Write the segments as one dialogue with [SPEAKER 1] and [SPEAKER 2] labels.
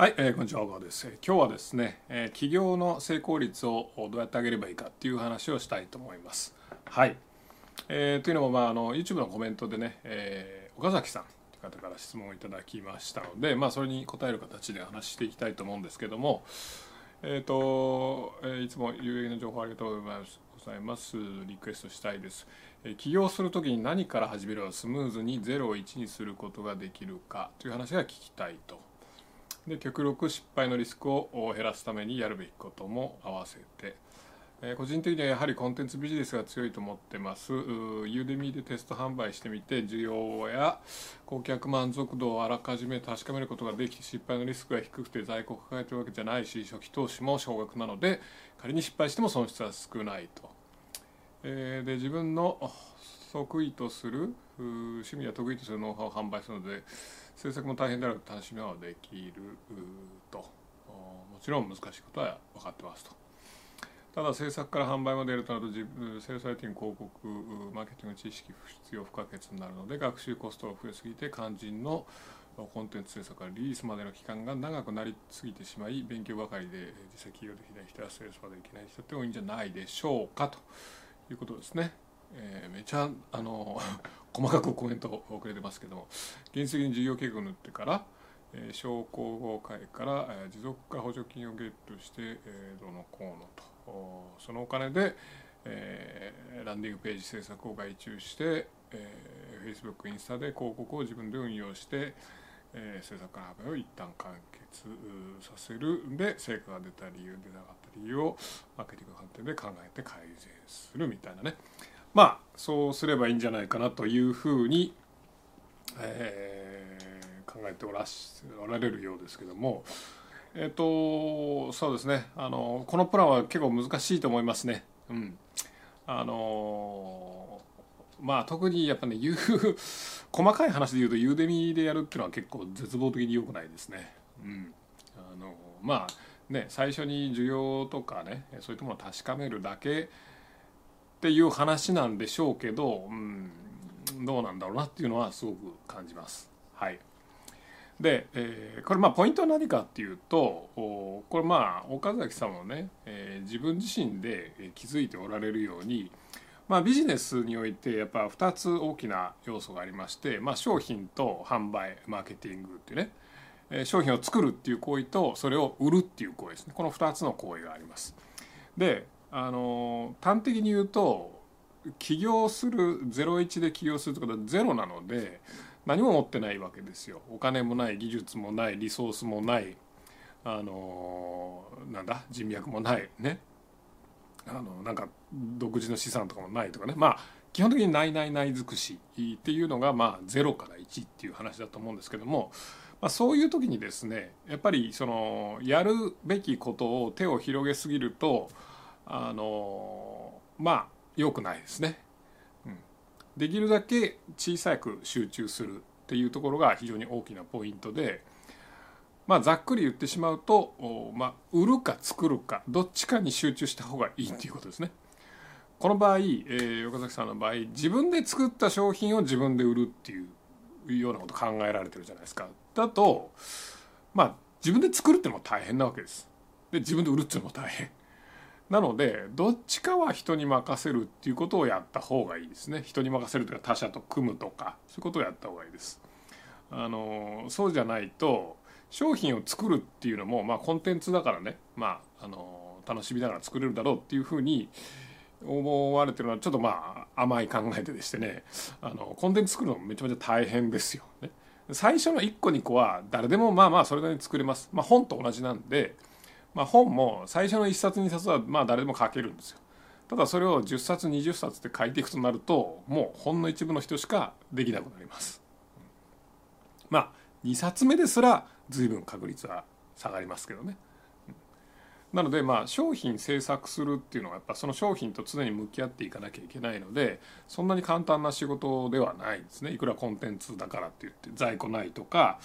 [SPEAKER 1] はい、えー、こんにちは、小川です。今日はですね、えー、企業の成功率をどうやって上げればいいかっていう話をしたいと思います。はい。えーというのも、まあ、あの YouTube のコメントでね、えー岡崎さんという方から質問をいただきましたので、まあ、それに答える形で話していきたいと思うんですけども、えーとえいつも有益な情報ありがとうございます。ございますリクエストしたいです、え起業するときに何から始めればスムーズに0を1にすることができるかという話が聞きたいとで極力失敗のリスクを減らすためにやるべきことも合わせて、えー個人的にはやはりコンテンツビジネスが強いと思ってます。ユーデミーでテスト販売してみて需要や顧客満足度をあらかじめ確かめることができ失敗のリスクが低くて在庫を抱えてるわけじゃないし初期投資も少額なので仮に失敗しても損失は少ないと、えーで自分の得意とする趣味や得意とするノウハウを販売するので制作も大変である楽しみはできるともちろん難しいことは分かってますとただ制作から販売までやるとなると自分セールスライティング広告マーケティング知識必要不可欠になるので学習コストが増えすぎて肝心のコンテンツ制作からリリースまでの期間が長くなりすぎてしまい勉強ばかりで実際起業できない人やセールスまでいけない人って多いんじゃないでしょうかということですね。えーめちゃあの 細かくコメントをくれてますけども原始的に事業計画を塗ってから、えー商工業会から、えー持続化補助金をゲットして、えーどのこうのと。そのお金で、えーランディングページ制作を外注して、えー Facebook インスタで広告を自分で運用して、えー制作から販売を一旦完結させるで成果が出た理由出なかった理由をマーケティングの観点で考えて改善するみたいなね。まあそうすればいいんじゃないかなというふうに、えー考えておらおられるようですけどもえっ、とそうですねあのこのプランは結構難しいと思いますね。うん、あのまあ特にやっぱね言う 細かい話で言うとユーデミでやるっていうのは結構絶望的に良くないですね。うん、あのまあね最初に需要とかねそういったものを確かめるだけっていう話なんでしょうけど、うん、どうなんだろうなっていうのはすごく感じます。はい。で、えーこれまあポイントは何かっていうとこれまあ岡崎さんもね、えー自分自身で気づいておられるように、まあ、ビジネスにおいてやっぱ2つ大きな要素がありまして、まあ、商品と販売マーケティングっていうねえ商品を作るっていう行為とそれを売るっていう行為ですねこの2つの行為があります。であの端的に言うと起業する01で起業するってことはゼロなので何も持ってないわけですよ。お金もない技術もないリソースもないあのなんだ人脈もないね。あのなんか独自の資産とかもないとかね。まあ基本的にないないない尽くしっていうのがまあ0から1っていう話だと思うんですけども、まあ、そういう時にですねやっぱりそのやるべきことを手を広げすぎるとあのまあ良くないですね。うんできるだけ小さく集中するっていうところが非常に大きなポイントで、まあ、ざっくり言ってしまうと、まあ、売るか作るかどっちかに集中した方がいいっていうことですね。この場合、えー岡崎さんの場合自分で作った商品を自分で売るっていうようなこと考えられてるじゃないですか。だとまあ自分で作るってのも大変なわけです。で自分で売るっていうのも大変。なのでどっちかは人に任せるっていうことをやった方がいいですね。人に任せるというか他者と組むとかそういうことをやった方がいいです。あのそうじゃないと商品を作るっていうのも、まあ、コンテンツだからね、まあ、あの楽しみながら作れるだろうっていうふうに思われてるのはちょっとまあ甘い考えででしてね。あのコンテンツ作るのめちゃめちゃ大変ですよね。最初の1個2個は誰でもまあまあそれなりに作れます、まあ、本と同じなんでまあ、本も最初の1冊2冊はまあ誰でも書けるんですよ。ただそれを10冊20冊って書いていくとなるともうほんの一部の人しかできなくなります。まあ2冊目ですら随分確率は下がりますけどね。なのでまあ商品制作するっていうのはやっぱその商品と常に向き合っていかなきゃいけないのでそんなに簡単な仕事ではないんですね。いくらコンテンツだからって言って在庫ないとか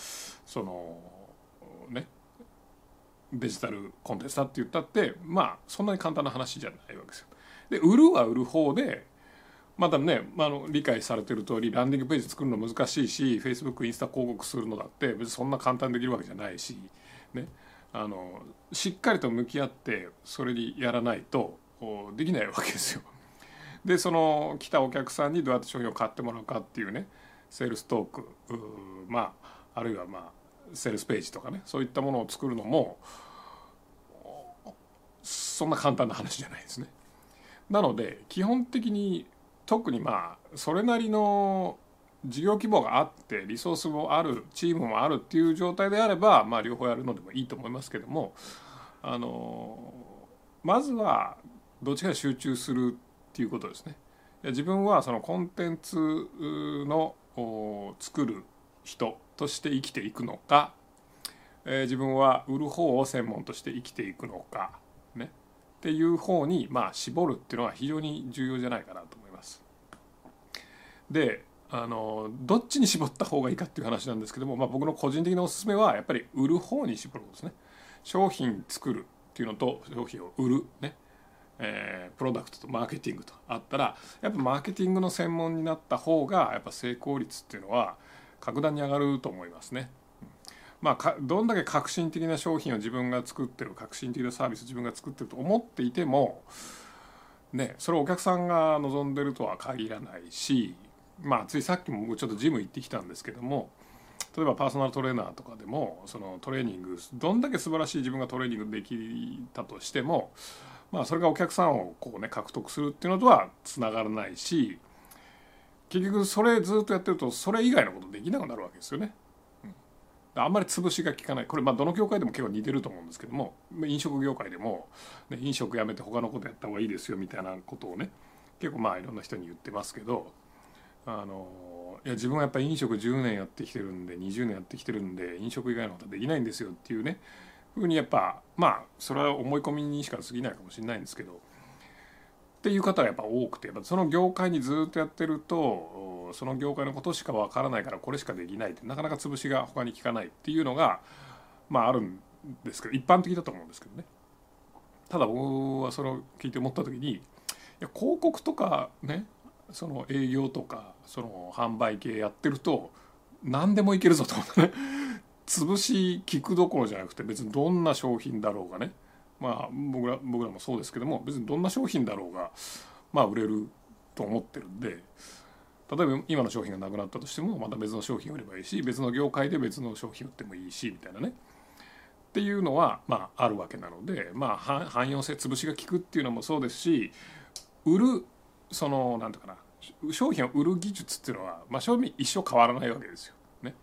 [SPEAKER 1] そのねデジタルコンテンツだって言ったってまあそんなに簡単な話じゃないわけですよ。で売るは売る方でまだね、まあ、の理解されてる通りランディングページ作るの難しいし Facebook インスタ広告するのだって別にそんな簡単にできるわけじゃないしねあのしっかりと向き合ってそれにやらないとできないわけですよ。でその来たお客さんにどうやって商品を買ってもらうかっていうねセールストークまああるいはまあセールスページとかねそういったものを作るのもそんな簡単な話じゃないですね。なので基本的に特にまあそれなりの事業規模があってリソースもあるチームもあるっていう状態であれば、まあ、両方やるのでもいいと思いますけどもあのまずはどっちかに集中するっていうことですね。自分はそのコンテンツの作る人として生きていくのか、え、自分は売る方を専門として生きていくのか、ね、っていう方にまあ絞るっていうのは非常に重要じゃないかなと思います。であのどっちに絞った方がいいかっていう話なんですけども、まあ、僕の個人的なおすすめはやっぱり売る方に絞ることですね。商品作るっていうのと商品を売るねえー、プロダクトとマーケティングとあったらやっぱマーケティングの専門になった方がやっぱ成功率っていうのは格段に上がると思いますね。まあ、どんだけ革新的な商品を自分が作ってる革新的なサービスを自分が作ってると思っていても、ね、それをお客さんが望んでるとは限らないし、まあ、ついさっきもちょっとジム行ってきたんですけども例えばパーソナルトレーナーとかでもそのトレーニングどんだけ素晴らしい自分がトレーニングできたとしても、まあ、それがお客さんをこう、ね、獲得するっていうのとはつながらないし結局それずっとやってるとそれ以外のことできなくなるわけですよね。あんまり潰しが効かない。これまあどの業界でも結構似てると思うんですけども飲食業界でも、ね、飲食やめて他のことやった方がいいですよみたいなことをね結構まあいろんな人に言ってますけどあのいや自分はやっぱり飲食10年やってきてるんで20年やってきてるんで飲食以外のことはできないんですよっていうねふうにやっぱまあそれは思い込みにしか過ぎないかもしれないんですけどっていう方がやっぱ多くてやっぱその業界にずっとやってるとその業界のことしかわからないからこれしかできないってなかなか潰しが他に効かないっていうのがまああるんですけど一般的だと思うんですけどね。ただ僕はそれを聞いて思った時にいや広告とかねその営業とかその販売系やってると何でもいけるぞと思ってね。潰し効くどころじゃなくて別にどんな商品だろうがね。まあ僕ら僕らもそうですけども別にどんな商品だろうがまあ売れると思ってるんで例えば今の商品がなくなったとしてもまた別の商品を売ればいいし別の業界で別の商品売ってもいいしみたいなね。っていうのはまああるわけなのでまあ汎用性潰しが効くっていうのもそうですし売るその何て言うかな商品を売る技術っていうのは、まあ、賞味一生変わらないわけですよ。ね、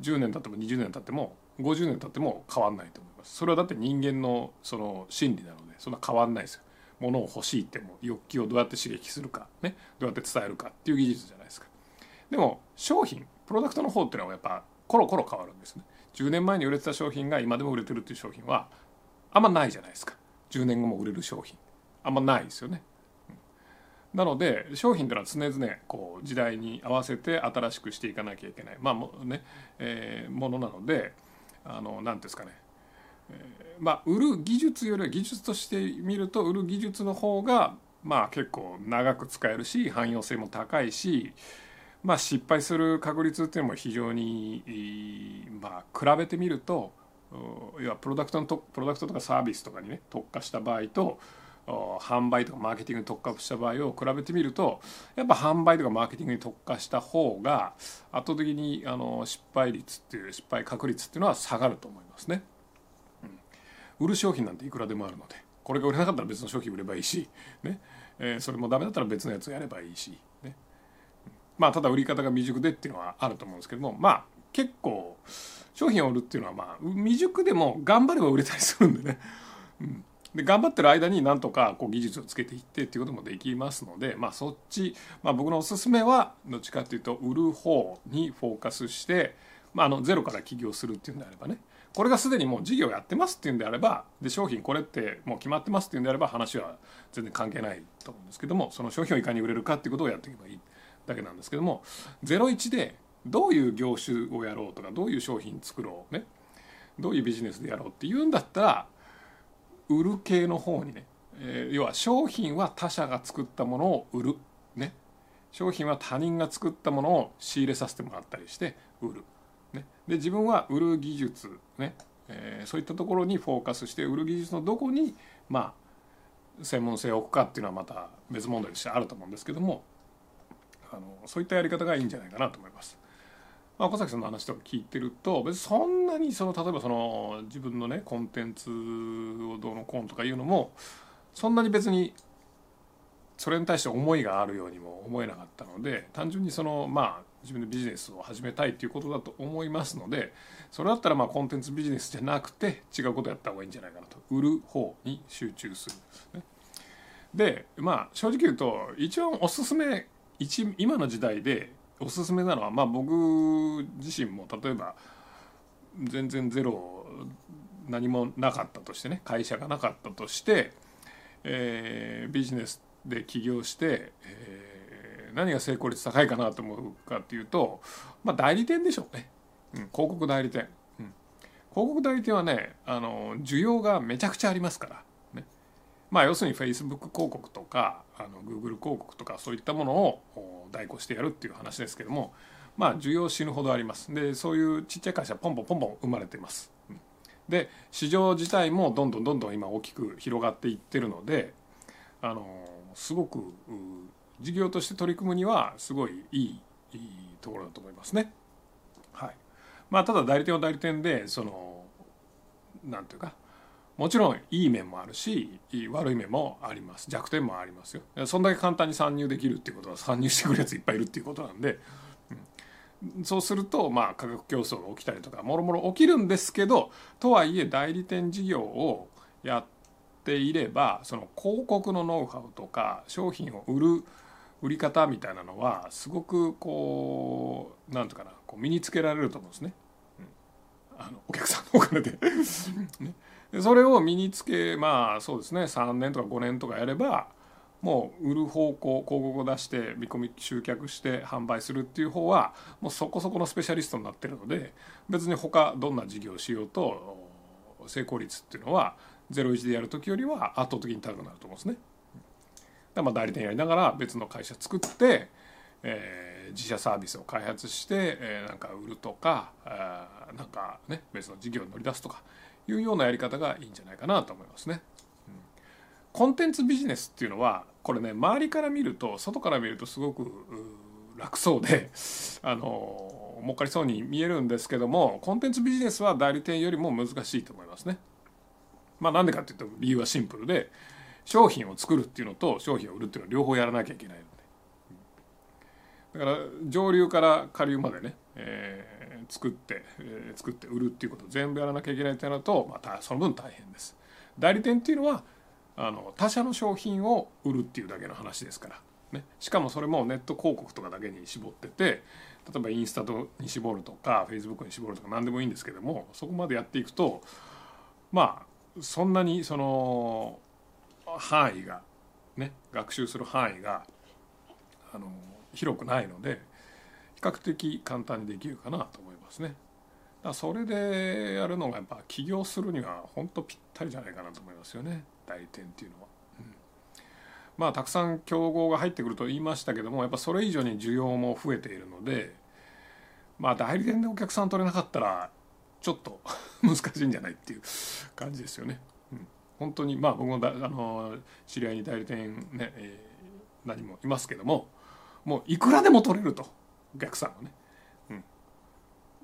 [SPEAKER 1] 10年経っても20年経っても50年経っても変わんないと思います。それはだって人間のその心理なのでそんな変わんないですよ。物を欲しいっても欲求をどうやって刺激するかねどうやって伝えるかっていう技術じゃないですか。でも商品プロダクトの方っていうのはやっぱコロコロ変わるんですね。10年前に売れてた商品が今でも売れてるっていう商品はあんまないじゃないですか。10年後も売れる商品。あんまないですよね。なので商品というのは常々こう時代に合わせて新しくしていかなきゃいけない。まあもね、えー、ものなのであの何ですかね、まあ売る技術よりは技術として見ると売る技術の方がまあ結構長く使えるし汎用性も高いしまあ失敗する確率っていうのも非常にまあ比べてみると要はプロダクトのプロダクトとかサービスとかにね特化した場合と販売とかマーケティングに特化した場合を比べてみるとやっぱ販売とかマーケティングに特化した方が圧倒的にあの失敗率っていう失敗確率っていうのは下がると思いますね。売る商品なんていくらでもあるのでこれが売れなかったら別の商品売ればいいし、ね。えー、それもダメだったら別のやつをやればいいし、ね、まあただ売り方が未熟でっていうのはあると思うんですけどもまあ結構商品を売るっていうのはまあ未熟でも頑張れば売れたりするんでね。うん。で頑張ってる間になんとかこう技術をつけていってっていうこともできますので、まあ、そっち、まあ、僕のおすすめはどっちかっていうと売る方にフォーカスして、まあ、あのゼロから起業するっていうんであればね。これがすでにもう事業やってますっていうんであればで商品これってもう決まってますっていうんであれば話は全然関係ないと思うんですけどもその商品をいかに売れるかっていうことをやっていけばいいだけなんですけども01でどういう業種をやろうとかどういう商品作ろうねどういうビジネスでやろうっていうんだったら売る系の方にね、えー、要は商品は他社が作ったものを売るね。商品は他人が作ったものを仕入れさせてもらったりして売る、で自分は売る技術ねえー、そういったところにフォーカスして売る技術のどこにまあ専門性を置くかっていうのはまた別問題としてあると思うんですけどもあのそういったやり方がいいんじゃないかなと思います。まあ、小崎さんの話とか聞いてると別にそんなにその例えばその自分のねコンテンツをどうのこうのとかいうのもそんなに別にそれに対して思いがあるようにも思えなかったので単純にそのまあ自分でビジネスを始めたいということだと思いますのでそれだったらまあコンテンツビジネスじゃなくて違うことやった方がいいんじゃないかなと売る方に集中するんですね。でまあ正直言うと一番おすすめ一今の時代でおすすめなのはまあ僕自身も例えば全然ゼロ何もなかったとしてね会社がなかったとして、えー、ビジネスで起業して、えー、何が成功率高いかなと思うかっていうと、まあ、代理店でしょうね、うん、広告代理店、うん、広告代理店はねあの需要がめちゃくちゃありますから、ね、まあ要するに Facebook 広告とかあの Google 広告とかそういったものを代行してやるっていう話ですけどもまあ需要死ぬほどあります。でそういうちっちゃい会社ポンポンポンポン生まれてます、うん、で市場自体もどんどんどんどん今大きく広がっていってるのであのすごく事業として取り組むにはすごいいいいいところだと思いますね。はい。まあ、ただ代理店は代理店でそのなんていうかもちろんいい面もあるし悪い面もあります。弱点もありますよ。そんだけ簡単に参入できるっていうことは参入してくるやついっぱいいるっていうことなんで、うん、そうするとまあ価格競争が起きたりとかもろもろ起きるんですけどとはいえ代理店事業をやっていればその広告のノウハウとか商品を売る売り方みたいなのはすごくこう何て言うかなこう身につけられると思うんですね。うん、あのお客さんのお金で ね、でそれを身につけまあそうですね3年とか5年とかやればもう売る方向広告を出して見込み集客して販売するっていう方はもうそこそこのスペシャリストになってるので別に他どんな事業をしようと成功率っていうのは01でやる時よりは圧倒的に高くなると思うんですね。まあ代理店やりながら別の会社作って、えー、自社サービスを開発して、えー、なんか売るとかあなんかね別の事業に乗り出すとかいうようなやり方がいいんじゃないかなと思いますね。コンテンツビジネスっていうのはこれね周りから見ると外から見るとすごく楽そうで あの儲かりそうに見えるんですけどもコンテンツビジネスは代理店よりも難しいと思いますね。まあなんでかっていうと理由はシンプルで商品を作るっていうのと商品を売るっていうのは両方やらなきゃいけないので。だから上流から下流までね、えー、作って、えー、作って売るっていうことを全部やらなきゃいけないってなると、まあ、その分大変です。代理店っていうのはあの他社の商品を売るっていうだけの話ですから、ね、しかもそれもネット広告とかだけに絞ってて例えばインスタに絞るとかフェイスブックに絞るとか何でもいいんですけどもそこまでやっていくとまあそんなにその範囲がね学習する範囲があの広くないので比較的簡単にできるかなと思いますね。だそれでやるのがやっぱ起業するには本当ぴったりじゃないかなと思いますよね代理店っていうのは。うん、まあたくさん競合が入ってくると言いましたけどもやっぱそれ以上に需要も増えているのでまあ代理店でお客さん取れなかったらちょっと 難しいんじゃないっていう感じですよね。本当にまあ僕もだあの知り合いに代理店ね、えー、何もいますけどももういくらでも取れると。お客さんはね、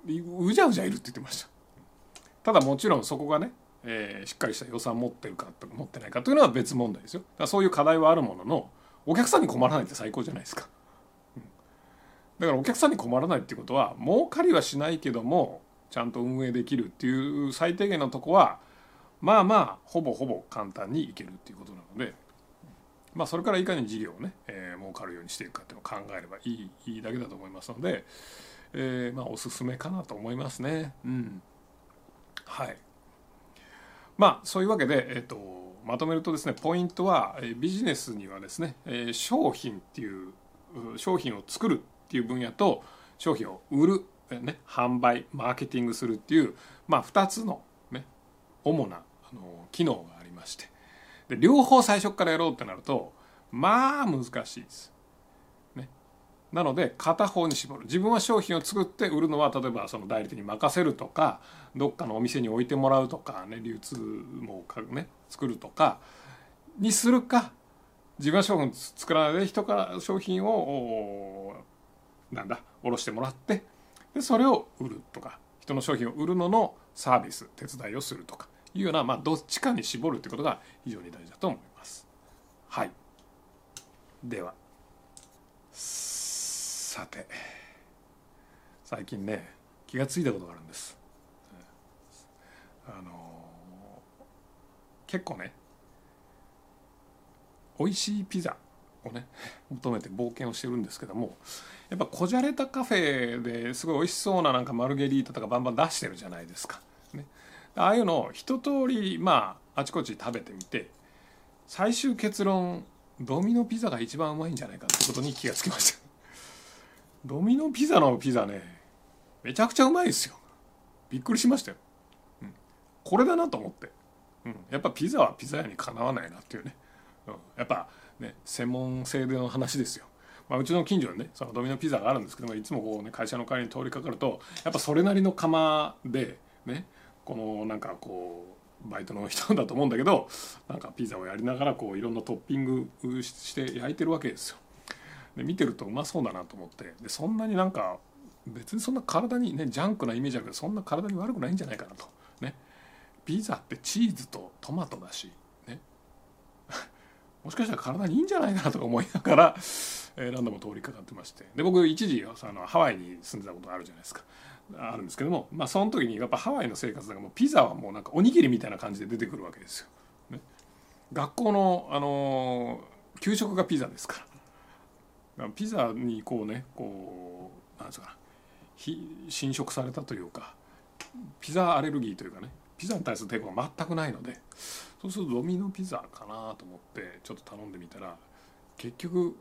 [SPEAKER 1] うん、うじゃうじゃいるって言ってました。ただもちろんそこがね、えー、しっかりした予算持ってるか持ってないかというのは別問題ですよ。だそういう課題はあるもののお客さんに困らないって最高じゃないですか、うん、だからお客さんに困らないっていうことは儲かりはしないけどもちゃんと運営できるっていう最低限のとこはまあまあほぼほぼ簡単にいけるっていうことなので、まあ、それからいかに事業をね、えー、儲かるようにしていくかっていうのを考えればいいいいだけだと思いますので、えー、まあおすすめかなと思いますね。うん、はいまあそういうわけで、えーと、まとめるとですねポイントはビジネスにはですね、えー、商品っていう商品を作るっていう分野と商品を売るね、販売マーケティングするっていう、まあ、2つの、ね、主なあの機能がありまして。で両方最初からやろうってなるとまあ難しいです。ね、なので片方に絞る。自分は商品を作って売るのは例えばその代理店に任せるとかどっかのお店に置いてもらうとかね流通もね作るとかにするか自分は商品作らないで人から商品をなんだ卸してもらってでそれを売るとか人の商品を売るののサービス手伝いをするとか。いうような、まあ、どっちかに絞るってことが非常に大事だと思います。はい、ではさて最近ね気が付いたことがあるんです。あの結構ね美味しいピザをね求めて冒険をしてるんですけどもやっぱこじゃれたカフェですごい美味しそうななんかマルゲリータとかバンバン出してるじゃないですか。ね、ああいうのを一通りまああちこち食べてみて最終結論ドミノピザが一番うまいんじゃないかってことに気がつきました。ドミノピザのピザねめちゃくちゃうまいですよ。びっくりしましたよ。うん、これだなと思って、うん、やっぱピザはピザ屋にかなわないなっていうね、うん、やっぱね専門性での話ですよ。まあ、うちの近所にねそのドミノピザがあるんですけどもいつもこう、ね、会社の帰りに通りかかるとやっぱそれなりの窯でねこのなんかこうバイトの人だと思うんだけどなんかピザをやりながらこういろんなトッピングして焼いてるわけですよ。で見てるとうまそうだなと思って。でそんなになんか別にそんな体にねジャンクなイメージあるけどそんな体に悪くないんじゃないかなと。ね。ピザってチーズとトマトだしね。もしかしたら体にいいんじゃないかなとか思いながら、え、何度も通りかかってまして。で僕一時あのハワイに住んでたことあるじゃないですか。あるんですけども、まあ、その時にやっぱハワイの生活だからもうピザはもうなんかおにぎりみたいな感じで出てくるわけですよ。ね、学校の、あのー、給食がピザですからからピザにこうねこうなんですか侵食されたというかピザアレルギーというかねピザに対する抵抗が全くないのでそうするとドミノピザかなと思ってちょっと頼んでみたら結局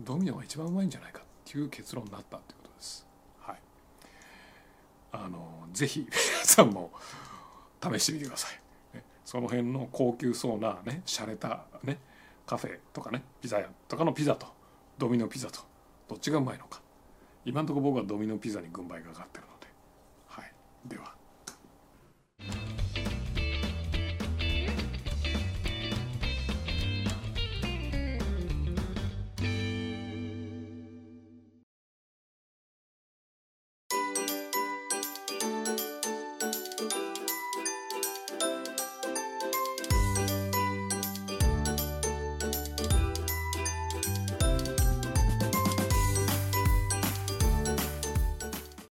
[SPEAKER 1] ドミノが一番うまいんじゃないかっていう結論になったっていうことです。あのぜひ皆さんも試してみてください。ね、その辺の高級そうなね洒落たねカフェとかねピザ屋とかのピザとドミノピザとどっちがうまいのか今んとこ僕はドミノピザに軍配がかかってるので、はい、では。